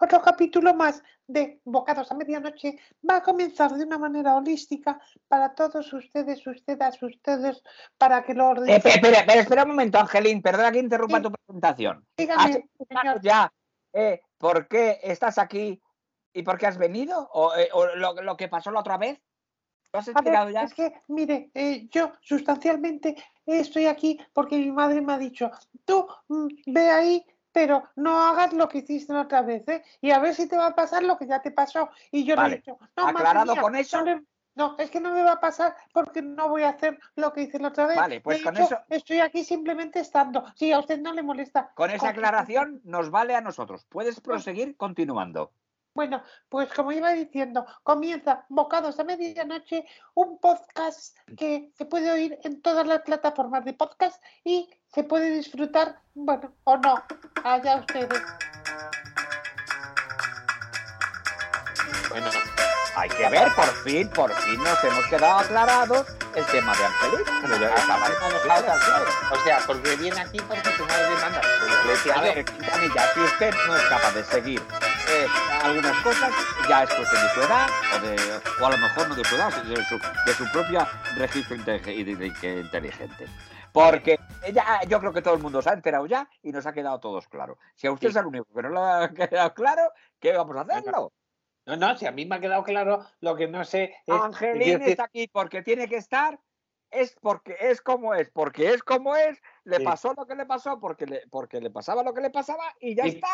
otro capítulo más de Bocados a Medianoche va a comenzar de una manera holística para todos ustedes, ustedes, ustedes, para que lo ordenen. espera, espera, espera, un momento, Angelín, perdona que interrumpa tu presentación. Dígame, señor. Ya, eh, ¿por qué estás aquí y por qué has venido? ¿O, eh, lo, que pasó la otra vez? ¿Lo has explicado ya? Es que, mire, eh, yo sustancialmente estoy aquí porque mi madre me ha dicho, tú mm, ve ahí pero no hagas lo que hiciste la otra vez, ¿eh? Y a ver si te va a pasar lo que ya te pasó. Y yo le he dicho, no, ¿Aclarado con eso? No, es que no me va a pasar porque no voy a hacer lo que hice la otra vez. Vale, pues con eso. Estoy aquí simplemente estando. Sí, a usted no le molesta. Con esa aclaración nos vale a nosotros. Puedes proseguir continuando. Bueno, pues como iba diciendo, comienza Bocados a Medianoche, un podcast que se puede oír en todas las plataformas de podcast y se puede disfrutar, bueno, o no, allá ustedes. Bueno, hay que ver, por fin, por fin nos hemos quedado aclarados el tema de Angelina. Pero ya estaba O sea, porque viene aquí porque su madre manda. A ver, ya si usted no es capaz de seguir eh, algunas cosas ya es cuestión de su edad, o, de, o a lo mejor no de su edad, de su, de su propia registro inteligente. Porque ella, yo creo que todo el mundo se ha enterado ya y nos ha quedado todos claro. Si a usted es el único que no lo ha quedado claro, ¿qué vamos a hacerlo? No, no, si a mí me ha quedado claro, lo que no sé es... Angelín está aquí porque tiene que estar, es porque es como es, porque es como es, le pasó lo que le pasó, porque le, porque le pasaba lo que le pasaba y ya está.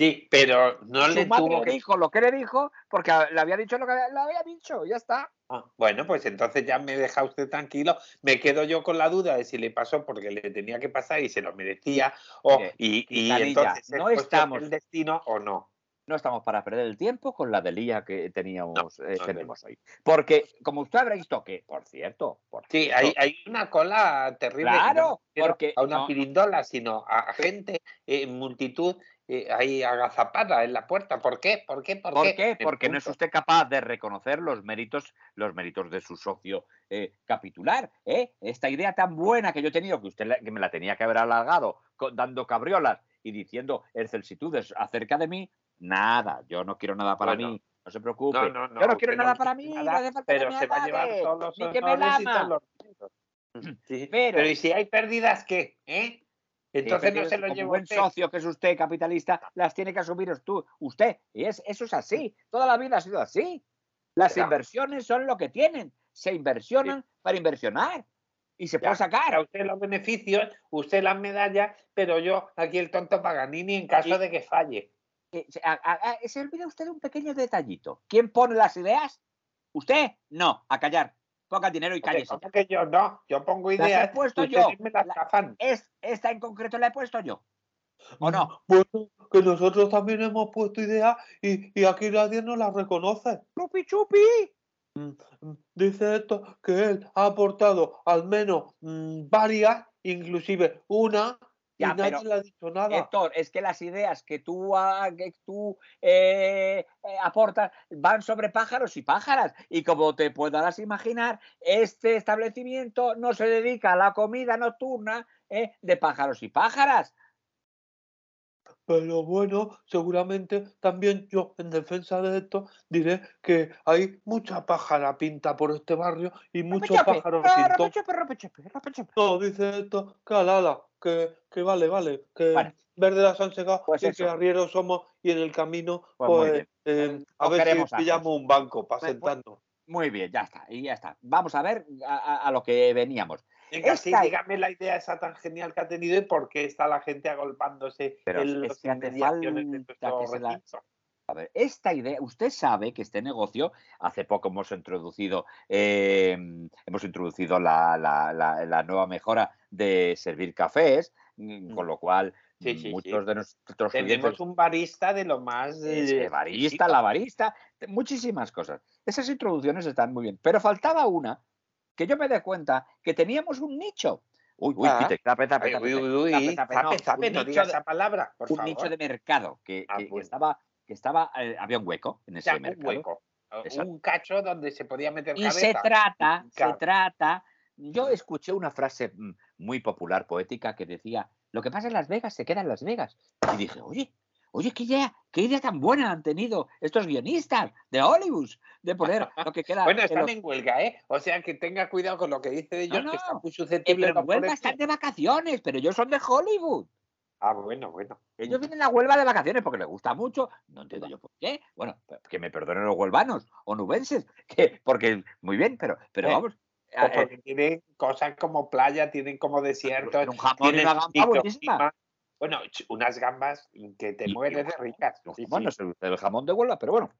Sí, pero no le tuvo que... dijo lo que le dijo porque le había dicho lo que le había dicho, ya está. Ah, bueno, pues entonces ya me deja usted tranquilo. Me quedo yo con la duda de si le pasó porque le tenía que pasar y se lo merecía o y, y entonces no estamos el destino o no. No estamos para perder el tiempo con la delía que teníamos eh, tenemos hoy. Porque, como usted habrá visto que, por cierto, por sí, hay, hay, una cola terrible. Claro, porque a una pirindola, sino a gente, en multitud ahí agazapada en la puerta. ¿Por qué? ¿Por qué? ¿Por, qué? Porque no es usted capaz de reconocer los méritos, los méritos de su socio eh, capitular. ¿eh? Esta idea tan buena que yo he tenido, que usted que me la tenía que haber alargado dando cabriolas y diciendo excelsitudes acerca de mí, nada, yo no quiero nada para mí. No se preocupe. yo no quiero nada para mí, pero se va a llevar todos los honores y pero, pero, ¿y si hay pérdidas qué? ¿Eh? Entonces no se lo llevo. buen socio que es usted, capitalista, las tiene que asumir tú, usted. Y es, eso es así. Toda la vida ha sido así. Las inversiones son lo que tienen. Se inversionan para inversionar. Y se puede sacar. A usted los beneficios, usted las medallas, pero yo aquí el tonto Paganini en caso de que falle. se olvida usted de un pequeño detallito. ¿Quién pone las ideas? ¿Usted? No, a callar ponga dinero y cállese. que yo no, yo pongo ideas. he puesto yo. es, esta en concreto la he puesto yo. ¿O no? Bueno, que nosotros también hemos puesto ideas y, y aquí nadie nos las reconoce. ¡Chupi, chupi! Mm, mm, dice esto que él ha aportado al menos varias, inclusive una ya, nadie le ha dicho nada. Héctor, es que las ideas que tú, que tú eh, eh, aportas van sobre pájaros y pájaras. Y como te puedas imaginar, este establecimiento no se dedica a la comida nocturna eh, de pájaros y pájaras. Pero bueno, seguramente también yo, en defensa de esto, diré que hay mucha pájara pinta por este barrio y muchos pájaros No, dice esto, que alala, que, que vale, vale, que verde las han secado pues y que arrieros somos y en el camino, pues, pues eh, a ver si pillamos un banco para pues, sentarnos. Muy bien, ya está, y ya está. Vamos a ver a lo que veníamos. Venga, sí, dígame la idea esa tan genial que ha tenido y por qué está la gente agolpándose Pero en los de A ver, esta idea, usted sabe que este negocio, hace poco hemos introducido, em, hemos introducido la, nueva mejora de servir cafés, mm, con mm. lo cual muchos de nuestros tenemos un barista de lo más eh, barista, la barista, muchísimas cosas. Esas introducciones están muy bien, pero faltaba una que yo me dé cuenta que teníamos un nicho. Uy, uy, ah. uy, uy, no diga esa palabra, por un nicho de mercado que, ah, estaba, que estaba, eh, había un hueco en ese mercado. Un hueco, un cacho donde se podía meter y se trata, se trata. Yo escuché una frase mm, muy popular poética que decía: "Lo que pasa en Las Vegas se queda en Las Vegas". Y dije, oye, Oye, qué idea, qué idea tan buena han tenido estos guionistas de Hollywood de poner lo que queda. bueno, están en, huelga, ¿eh? O sea que tenga cuidado con lo que dice de ellos, que están muy susceptibles. Pero huelga están de vacaciones, pero ellos son de Hollywood. Ah, bueno, bueno. Ellos vienen a Huelva de vacaciones porque les gusta mucho. No entiendo yo por qué. Bueno, que me perdonen los huelvanos o nubenses, que, porque muy bien, pero, pero eh, vamos. porque tienen cosas como playa, tienen como desierto. Un jamón y una gamba buenísima. Bueno, unas gambas que te mueres de ricas. bueno, el, jamón de Huelva, pero bueno.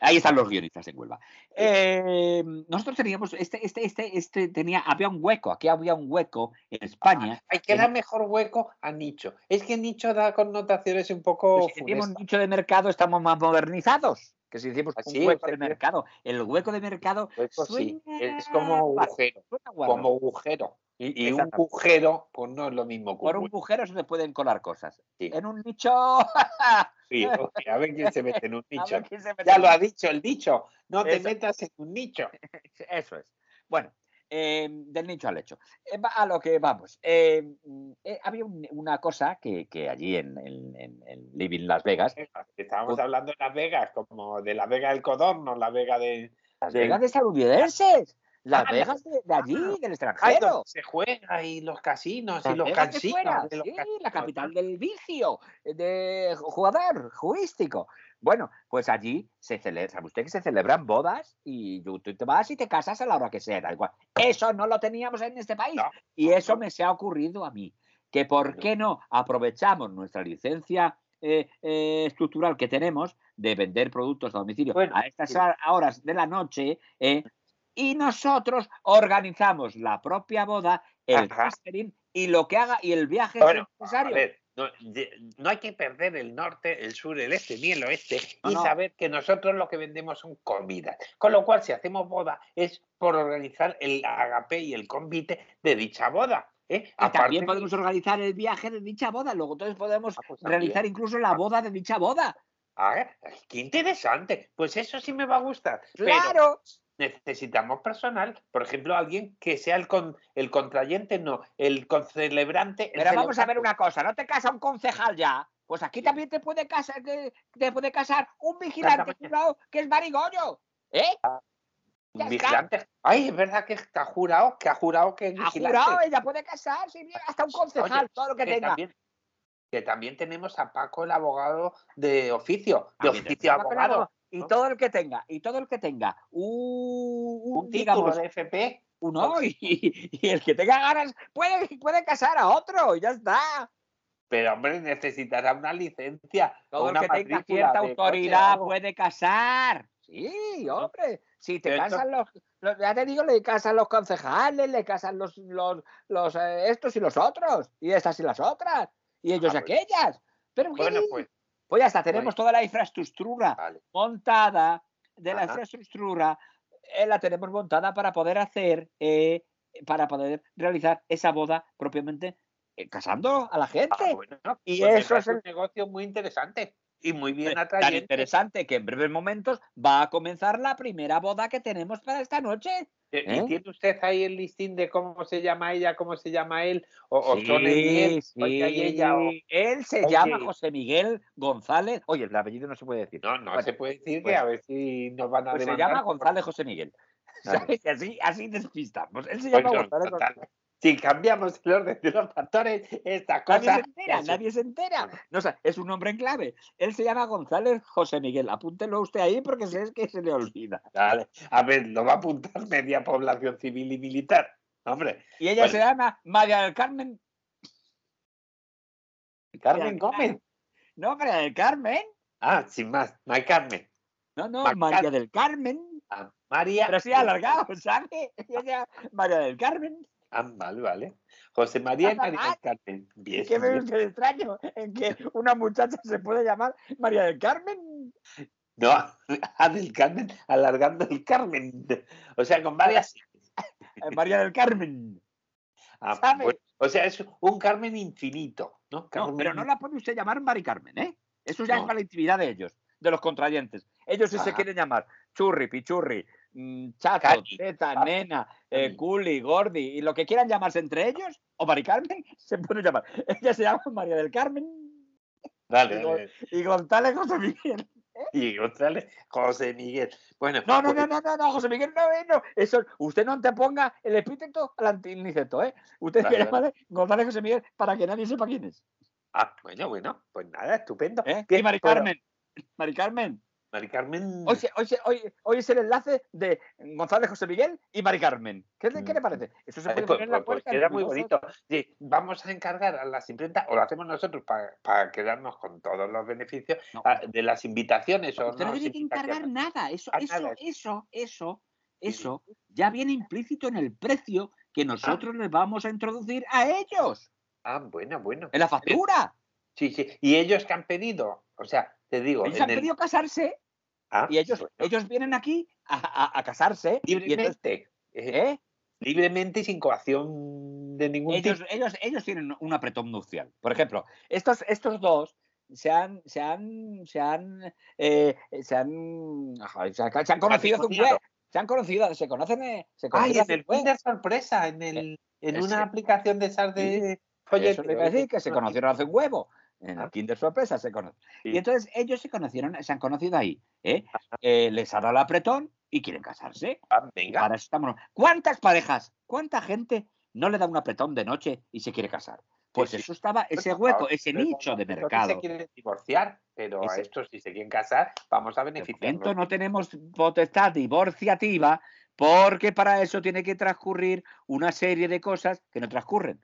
Ahí están los guionistas en Huelva. Eh, nosotros teníamos, este, este, este, este tenía, había un hueco, aquí había un hueco en España. hay que dar mejor hueco a nicho. Es que nicho da connotaciones un poco. Pues si decimos nicho de mercado, estamos más modernizados. Que si decimos un hueco de mercado, el hueco de mercado. es como agujero. Como agujero. Y, un agujero, pues no es lo mismo. Por un agujero se le pueden colar cosas. En un nicho. sí, a ver quién se mete en un nicho. Ya lo ha dicho el dicho. No te metas en un nicho. Eso es. Bueno, em, del nicho al hecho. Eh, a lo que vamos. Em, eh, había una cosa que, que allí en, en, Living Las Vegas. Estábamos pues hablando de Las Vegas, como de la Vega del Codorno, la Vega de. Las Vegas de estadounidenses. Las ah, Vegas de, allí, del extranjero. se juega y los casinos y los casinos. sí, la capital del vicio, de jugador juístico. Bueno, pues allí se celebra, ¿sabe usted que se celebran bodas y tú te vas y te casas a la hora que sea, da igual. Eso no lo teníamos en este país y eso me se ha ocurrido a mí. Que por qué no aprovechamos nuestra licencia eh, eh, estructural que tenemos de vender productos a domicilio a estas horas de la noche, eh, y nosotros organizamos la propia boda, el catering y lo que haga y el viaje necesario. A ver, no, hay que perder el norte, el sur, el este ni el oeste y saber que nosotros lo que vendemos son comidas. Con lo cual, si hacemos boda, es por organizar el agape y el convite de dicha boda. ¿eh? Y también podemos organizar el viaje de dicha boda, luego entonces podemos ah, pues realizar incluso la boda de dicha boda. Ah, qué interesante. Pues eso sí me va a gustar. Claro necesitamos personal, por ejemplo, alguien que sea el, con, el contrayente, no, el concelebrante. Pero vamos a ver una cosa, ¿no te casa un concejal ya? Pues aquí también te puede casar, te, puede casar un vigilante jurado que es Marigollo, ¿eh? Ah, un vigilante. Ay, es verdad que ha jurado, que ha jurado que es vigilante. Ha jurado, ella puede casar, sí, hasta un concejal, todo lo que, tenga. que también tenemos a Paco, el abogado de oficio, de oficio abogado. Y todo el que tenga, y todo el que tenga un, título de FP, uno, y, el que tenga ganas puede, puede casar a otro, y ya está. Pero hombre, necesitará una licencia. Todo el que tenga cierta autoridad puede casar. Sí, hombre. Si te casan los, ya te digo, le casan los concejales, le casan los, los, los eh, estos y los otros, y estas y las otras, y ellos y ah, pues aquellas. Pero bueno, pues pues ya está, tenemos toda la infraestructura montada de la infraestructura, eh, la tenemos montada para poder hacer, eh, para poder realizar esa boda propiamente eh, casando a la gente. Ah, y pues eso es un negocio muy interesante y muy bien atrayente. Tan interesante que en breves momentos va a comenzar la primera boda que tenemos para esta noche. ¿Y ¿Eh? tiene usted ahí el listín de cómo se llama ella, cómo se llama él? ¿O, sí, ella? Él se llama José Miguel González. Oye, el apellido no se puede decir. No, no se puede decir que a ver si nos van a pues Se llama González José Miguel. Así, así despistamos. Él se llama González José si cambiamos el orden de los factores, esta cosa. Nadie se entera, nadie se entera. No, es un nombre en clave. Él se llama González José Miguel. Apúntelo usted ahí porque es que se le olvida. Dale. A ver, lo va a apuntar media población civil y militar. Hombre. Y ella se llama María del Carmen. Carmen Gómez. No, María del Carmen. Ah, sin más, María Carmen. No, no, María del Carmen. Ah, María. Pero sí alargado, ¿sabe? Ella, María del Carmen. Ah, vale, vale. José María y María del Carmen. Bien, ¿Qué me extraño en que una muchacha se puede llamar María del Carmen? No, a del Carmen, alargando el Carmen. O sea, con varias. María del Carmen. Ah, o sea, es un Carmen infinito, ¿no? pero no la puede usted llamar Mari Carmen, ¿eh? Eso ya es para la intimidad de ellos, de los contrayentes. Ellos sí se quieren llamar Churri, Pichurri, Mm, chato, teta, nena, eh, culi, gordi, y lo que quieran llamarse entre ellos, o Mari Carmen, se puede llamar. Ella se llama María del Carmen. Dale, y, González José Miguel. Y González José Miguel. Bueno, no, no, pues no, no, no, José Miguel, no, no, eso, usted no anteponga el epíteto al antiniceto, ¿eh? Usted quiere vale, González José Miguel para que nadie sepa quién es. Ah, bueno, bueno, pues nada, estupendo. ¿Eh? Y Mari Carmen, Mari Carmen, Mari Carmen. Hoy, hoy, hoy, es el enlace de González José Miguel y Mari Carmen. ¿Qué, ¿qué le mm. parece? Eso se puede poner en la pues, puerta. Era muy bonito. Sí, vamos a encargar a las imprentas, o lo hacemos nosotros para, quedarnos con todos los beneficios de las invitaciones. Usted no, tiene que encargar nada. Eso, eso, eso, eso, eso ya viene implícito en el precio que ah. nosotros les vamos a introducir a ellos. Ah, bueno, bueno. En la factura. Sí, sí. Y ellos que han pedido, o sea, te digo. Ellos han pedido casarse Ah, y ellos, ellos vienen aquí a, casarse. Libremente. ¿Eh? Libremente y sin coacción de ningún ellos, tipo. Ellos, ellos tienen un apretón nupcial. Por ejemplo, estos, estos dos se han, se han, se han, eh, se han, se han, conocido Se han conocido, se conocen, eh, se conocen en el Tinder sorpresa, en el, en una aplicación de esas de Eso le iba a decir que se conocieron hace un huevo en el Kinder Sorpresa se conocen. Y entonces ellos se conocieron, se han conocido ahí. ¿eh? eh les ha dado el apretón y quieren casarse. Ah, venga. ¿Cuántas parejas, cuánta gente no le da un apretón de noche y se quiere casar? Pues eso estaba, ese hueco, ese nicho de mercado. se quieren divorciar, pero a estos si se quieren casar, vamos a beneficiar. no tenemos potestad divorciativa porque para eso tiene que transcurrir una serie de cosas que no transcurren. ¿eh?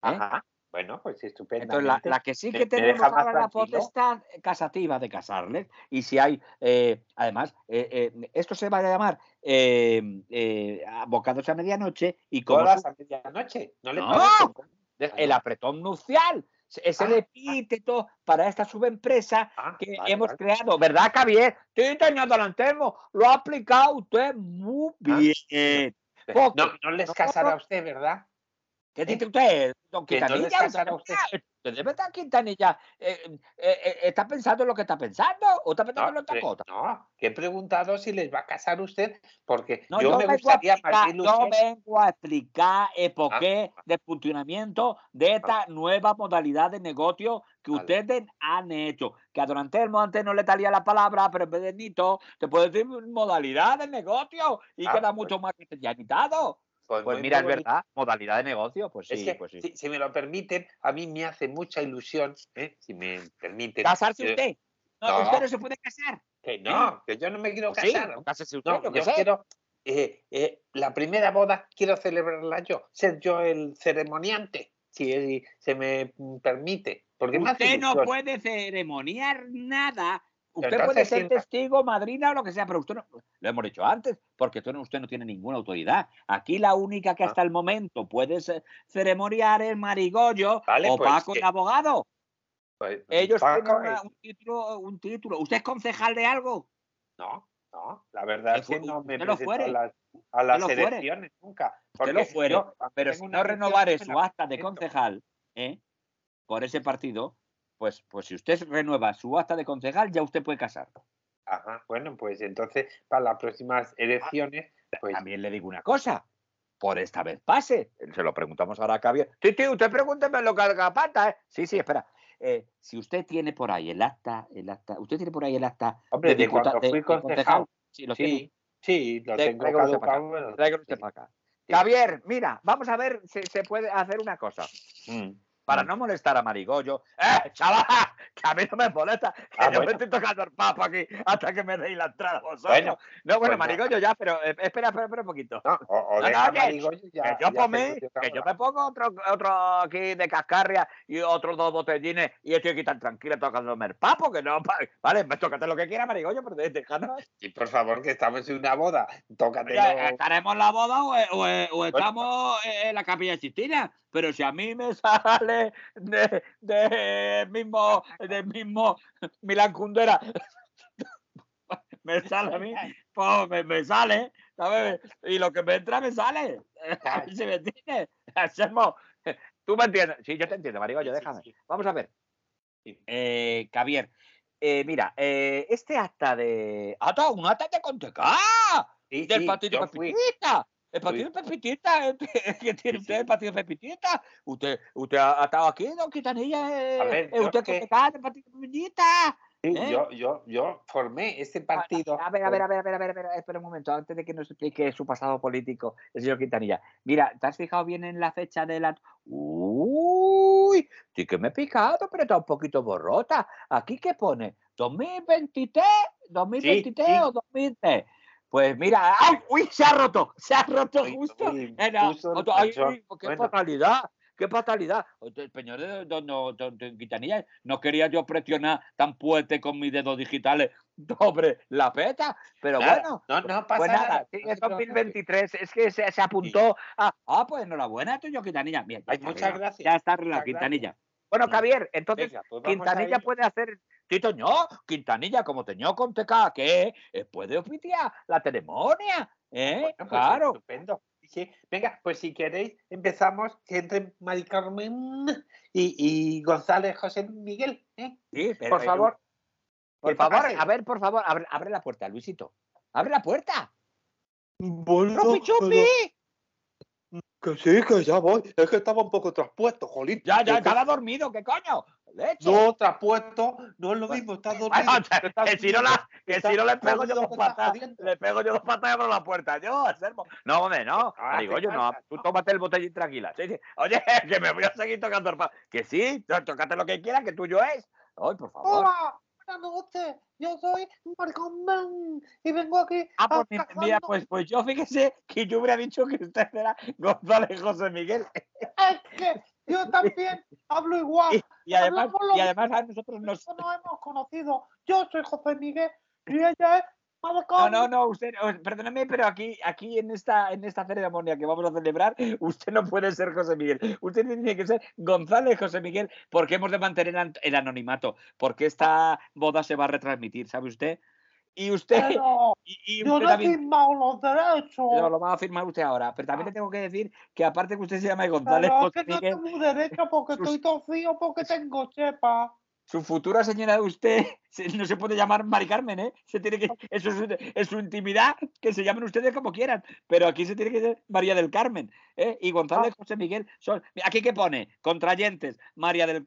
Ajá. Bueno, pues estupendo. Entonces, la, que sí que tenemos ahora la potestad casativa de casarles, y si hay, eh, además, eh, eh, esto se va a llamar abocados a medianoche y como. a medianoche, no le El apretón nupcial. Es el epíteto para esta subempresa ah, que hemos creado, ¿verdad, Javier? Estoy teniendo adelantemos, lo ha aplicado usted muy ah, bien. no, no les casará a usted, ¿verdad? ¿Qué dice usted, don Quintanilla? usted, de verdad, Quintanilla, eh, eh, eh, ¿está pensando en lo que está pensando o está pensando en otra cosa? No, que he preguntado si les va a casar usted, porque yo, me gustaría explicar, Yo vengo a explicar el ah, porqué ah. de funcionamiento de ah. esta nueva modalidad de negocio que ustedes han hecho. Que a Don Antelmo antes no le talía la palabra, pero en vez de nito, te puede decir modalidad de negocio y queda pues mucho más especializado. Pues, pues mira, es verdad, modalidad de negocio, pues sí, pues sí. Si, me lo permiten, a mí me hace mucha ilusión, ¿eh? si me permiten. ¿Casarse usted? No, usted no se puede casar. Que no, que yo no me quiero pues casar. cásese usted, no, yo quiero, eh, eh, la primera boda quiero celebrarla yo, ser yo el ceremoniante, si se me permite. Porque usted no puede ceremoniar nada Usted puede ser testigo, madrina o lo que sea, pero usted no, lo hemos dicho antes, porque usted no, usted no tiene ninguna autoridad. Aquí la única que ah. hasta el momento puede ceremoniar es Marigollo o pues Paco el abogado. Pues, Ellos tienen un, título, un título. ¿Usted es concejal de algo? No, no. La verdad es que no me presento a las, a las elecciones nunca. Porque lo fuere, pero si no renovare su acta de concejal ¿eh? por ese partido, pues, pues si usted renueva su acta de concejal, ya usted puede casar. Ajá, bueno, pues entonces para las próximas ah, elecciones. Pues... También le digo una cosa. Por esta vez pase. Se lo preguntamos ahora a Javier. Sí, sí, usted pregúnteme lo que haga pata, ¿eh? Sí, sí, espera. Eh, si usted tiene por ahí el acta, el acta, usted tiene por ahí el acta Hombre, de, cuando fui concejal. Sí, lo sí, sí, lo tengo Traigo usted para acá. Javier, mira, vamos a ver si se puede hacer una cosa. Mm para mm. no molestar a Marigollo. ¡Eh, chaval! Que a mí no me molesta, que ah, yo me estoy tocando el papo aquí hasta que me deis la entrada vosotros. Bueno, no, bueno, pues Marigollo ya, pero eh, espera, espera, espera un poquito. No, o, no, que, ya, que yo, que yo me pongo otro, otro aquí de cascarria y otros dos botellines y estoy aquí tan tranquilo tocándome el papo que no. Vale, me tócate lo que quiera, Marigollo, pero déjanos. Sí, por favor, que estamos en una boda. Tócate. ¿Estaremos en la boda o, o, estamos en la capilla Sistina? Pero si a mí me sale de, de mismo, de mismo Milán Kundera, me sale a mí, pues me, sale, ¿sabes? Y lo que me entra me sale. ¿Se me entiende? Hacemos. ¿Tú me entiendes? Sí, yo te entiendo, Marigollo, déjame. Vamos a ver. Eh, Javier, eh, mira, eh, este acta de. ¡Acta! ¡Un acta de Conteca! del Partido! El partido de Pepitita. ¿qué tiene usted el partido de Pepitita? Usted, usted ha, estado aquí, don Quitanilla, eh, usted que el partido de Pepitita. ¿Eh? Yo, yo, yo formé este partido. A ver, a ver, a ver, a ver, a ver, a ver, espera un momento, antes de que nos explique su pasado político, el señor Quintanilla. Mira, ¿te has fijado bien en la fecha de la. Uy, sí que me he picado, pero está un poquito borrota. ¿Aquí qué pone? ¿2023? ¿2023 o 2003? Pues mira, ¡ay! ¡Uy! Se ha roto, se ha roto justo. ay, ¡Qué fatalidad! qué fatalidad. El señor de Don, Quintanilla, no quería yo presionar tan fuerte con mis dedos digitales sobre la peta, pero bueno, no, no pasa pues nada. es 2023, es que se, apuntó a, ah, pues enhorabuena, tuyo Quintanilla. muchas gracias. Ya está la Quintanilla. Bueno, Javier, entonces pues Quintanilla puede hacer, Tito ño, Quintanilla como teñó con TK, que eh, puede oficiar la ceremonia, ¿eh? Pues claro. Estupendo. Venga, pues si queréis, empezamos entre Mari Carmen y, González José Miguel. ¿eh? Sí, por favor. Por favor, a ver, por favor, abre, la puerta, Luisito. ¡Abre la puerta! Bueno, ¡Chupi, Que sí, que ya voy. Es que estaba un poco traspuesto, jolín. Ya, ya, estaba dormido, ¿qué coño? No, traspuesto, no es lo mismo, estás dormido. que si no, la, que si no le pego yo dos patas, le pego yo dos patas y abro la puerta. Yo, Anselmo. No, hombre, no. Ah, digo yo, no, tú tómate el botellín tranquila. Oye, que me voy a seguir tocando el Que sí, tócate lo que quieras, que tuyo es. Ay, por favor. Buenas noches. Yo soy Marcón y vengo aquí. Ah, pues mira, pues, pues yo fíjese que yo hubiera dicho que usted era González José Miguel. Es que yo también hablo igual. Y, además, y además a nosotros nos... nos hemos conocido. Yo soy José Miguel y ella es no, no, no, usted, perdóneme, pero aquí, aquí en esta, en esta ceremonia que vamos a celebrar, usted no puede ser José Miguel. Usted tiene que ser González José Miguel, porque hemos de mantener el anonimato, porque esta boda se va a retransmitir, ¿sabe usted? Y usted. y, yo no he firmado los derechos. Pero lo va a firmar usted ahora. Pero también le tengo que decir que, aparte que usted se llama González. Pero es que no tengo derecho porque estoy torcido, porque tengo chepa su futura señora de usted no se puede llamar Mari Carmen, ¿eh? Se tiene que, eso es, su intimidad, que se llamen ustedes como quieran, pero aquí se tiene que ser María del Carmen, ¿eh? Y González ah. José Miguel son, aquí qué pone, contrayentes, María del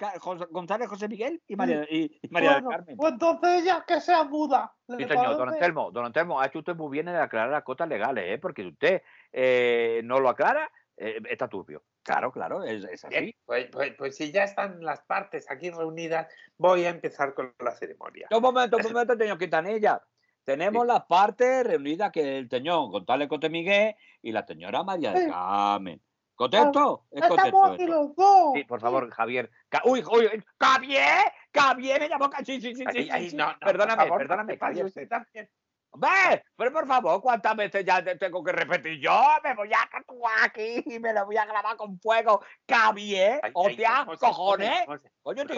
González José Miguel y María, y, María del Carmen. Pues entonces ella que sea muda. Sí, señor, don Antelmo, don Antelmo, ha hecho usted muy bien en aclarar las cotas legales, ¿eh? Porque si usted eh, no lo aclara, eh, está turbio. Claro, claro, es, así. Pues, pues, pues, si ya están las partes aquí reunidas, voy a empezar con la ceremonia. Un momento, un momento, señor Quintanilla. Tenemos las partes reunidas que el señor González Cote Miguel y la señora María del Carmen. ¿Contento? Es Estamos aquí los dos. Sí, por favor, Javier. uy, uy, ¡Javier! ¡Javier! Me llamó. Sí, sí, sí, sí. sí, perdóname, perdóname, Javier. Usted también. Ve, pero por favor, ¿cuántas veces ya tengo que repetir? Yo me voy a tatuar aquí y me lo voy a grabar con fuego. Cabie, hostia, cojones. Coño, te,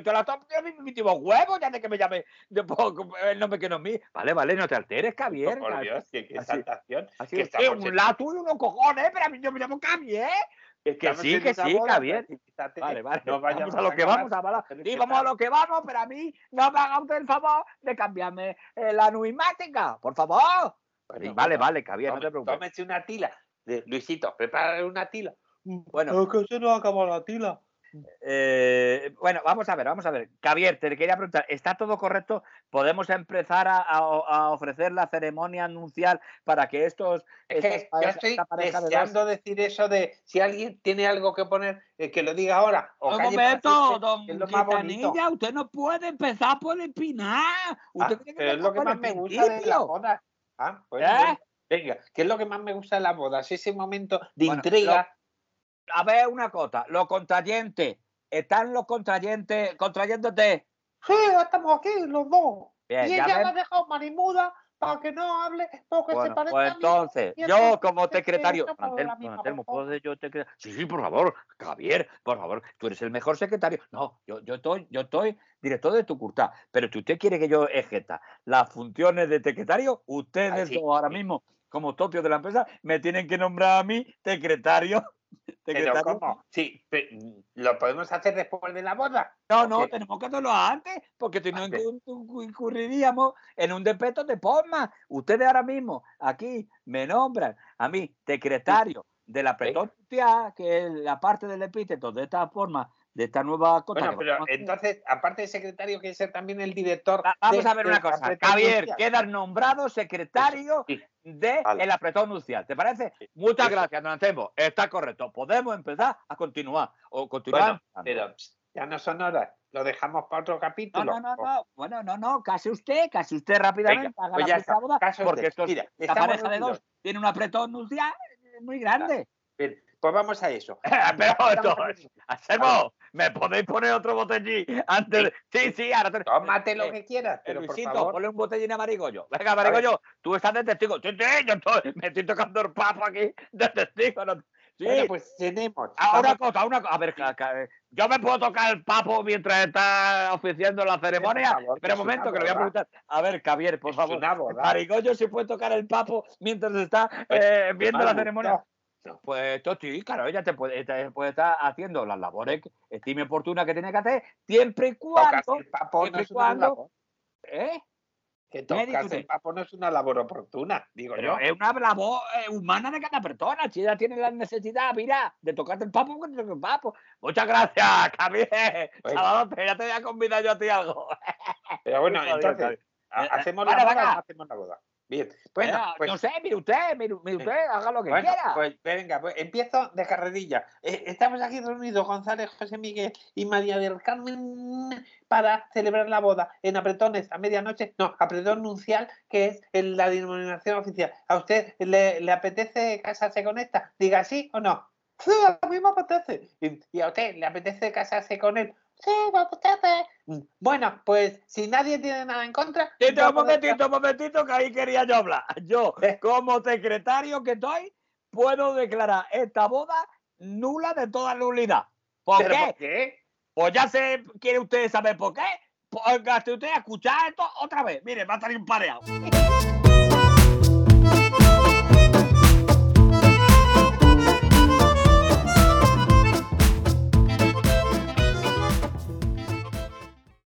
te, la mi tío huevo ya de que me llame el nombre que no es mío. Vale, vale, no te alteres, Cabier. Por Dios, qué exaltación. Así un lado tuyo unos cojones, pero a mí yo me llamo Cabier. Es que sí, que sí, Javier. Vale, vale. No vamos a lo que vamos, a Sí, vamos a lo que vamos, pero a mí no me haga usted el favor de cambiarme eh, la numismática, por favor. vale, vale, Javier, no te preocupes. Tómese una tila. Luisito, prepara una tila. Bueno. Es que se nos acabado la tila. Eh, bueno, vamos a ver, vamos a ver. Javier, te quería preguntar, ¿está todo correcto? ¿Podemos empezar a, ofrecer la ceremonia anuncial para que estos... Es que yo estoy deseando decir eso de si alguien tiene algo que poner, eh, que lo diga ahora. Un momento, don Quintanilla, usted no puede empezar por. Ah, usted tiene que es lo que más me gusta de la boda. Ah, pues ¿Eh? Venga, ¿qué es lo que más me gusta de la boda? ese momento de intriga a ver una cosa, los contrayentes, ¿están los contrayentes contrayéndote? Sí, estamos aquí los dos. y ella me ha dejado marimuda para que no hable, porque se parece pues entonces, yo como secretario, ¿puedo yo Sí, sí, por favor, Javier, por favor, tú eres el mejor secretario. No, yo, yo estoy, yo estoy director de tu curta, pero si usted quiere que yo ejeta las funciones de secretario, ustedes ahora mismo, como topio de la empresa, me tienen que nombrar a mí secretario Pero ¿cómo? Sí, ¿lo podemos hacer después de la boda? No, no, tenemos que hacerlo antes, porque si no incurriríamos en un despeto de forma. Ustedes ahora mismo aquí me nombran a mí secretario de la pretoncia, que es la parte del epíteto de esta forma de esta nueva cosa. Bueno, pero entonces, aparte de secretario, quiere ser también el director. Vamos a ver una cosa. Javier, queda nombrado secretario de el apretón nupcial. ¿Te parece? Muchas gracias, don Anselmo. Está correcto. Podemos empezar a continuar. O continuar. pero ya no son horas. Lo dejamos para otro capítulo. No, no, no. Bueno, no, no. Casi usted, casi usted rápidamente. haga pues la boda, porque esto, Mira, esta pareja de dos tiene un apretón nupcial muy grande. Bien, pues vamos a eso. Pero hacemos, ¿me podéis poner otro botellín antes? Sí, sí, ahora te... Tómate lo que quieras, pero Luisito, por favor. ponle un botellín a Marigollo. Venga, Marigollo, tú estás de testigo. Sí, sí, yo estoy, me estoy tocando el papo aquí de testigo. Sí. Bueno, pues tenemos. Ahora una cosa, una cosa. A ver, yo me puedo tocar el papo mientras está oficiando la ceremonia. Pero un momento, que le voy a preguntar. A ver, Javier, por favor. Marigollo, si puede tocar el papo mientras está pues, eh, viendo la ceremonia. Pues Toti, claro, ella te puede, puede estar haciendo las labores que estime oportuna que tiene que hacer, siempre y cuando. El papo no es cuando, ¿Eh? Que tocarse el papo no es una labor oportuna, digo yo. Es una labor eh, humana de cada persona. Si ella tiene la necesidad, mira, de tocarte el papo, que el papo. Muchas gracias, Javier. ya te voy a convidar yo a ti algo. Pero bueno, entonces, ¿hacemos la boda hacemos la boda? Bien, bueno, pues, no sé, mire usted, mire, usted, haga lo que quiera. Pues venga, pues empiezo de carrerilla. Eh, estamos aquí reunidos, González, José Miguel y María del Carmen, para celebrar la boda en Apretones a medianoche. No, Apretón Nuncial, que es la denominación oficial. ¿A usted le, le apetece casarse con esta? Diga sí o no. Sí, a mí me apetece. ¿Y a usted le apetece casarse con él? Sí, me apetece. Mm, bueno, pues si nadie tiene nada en contra. Tito, un momentito, un momentito, que ahí quería yo hablar. Yo, eh. como secretario que estoy, puedo declarar esta boda nula de toda nulidad. ¿Por, qué? ¿por qué? Pues ya se quiere usted saber por qué. Póngase usted a escuchar esto otra vez. Mire, va a salir un pareado.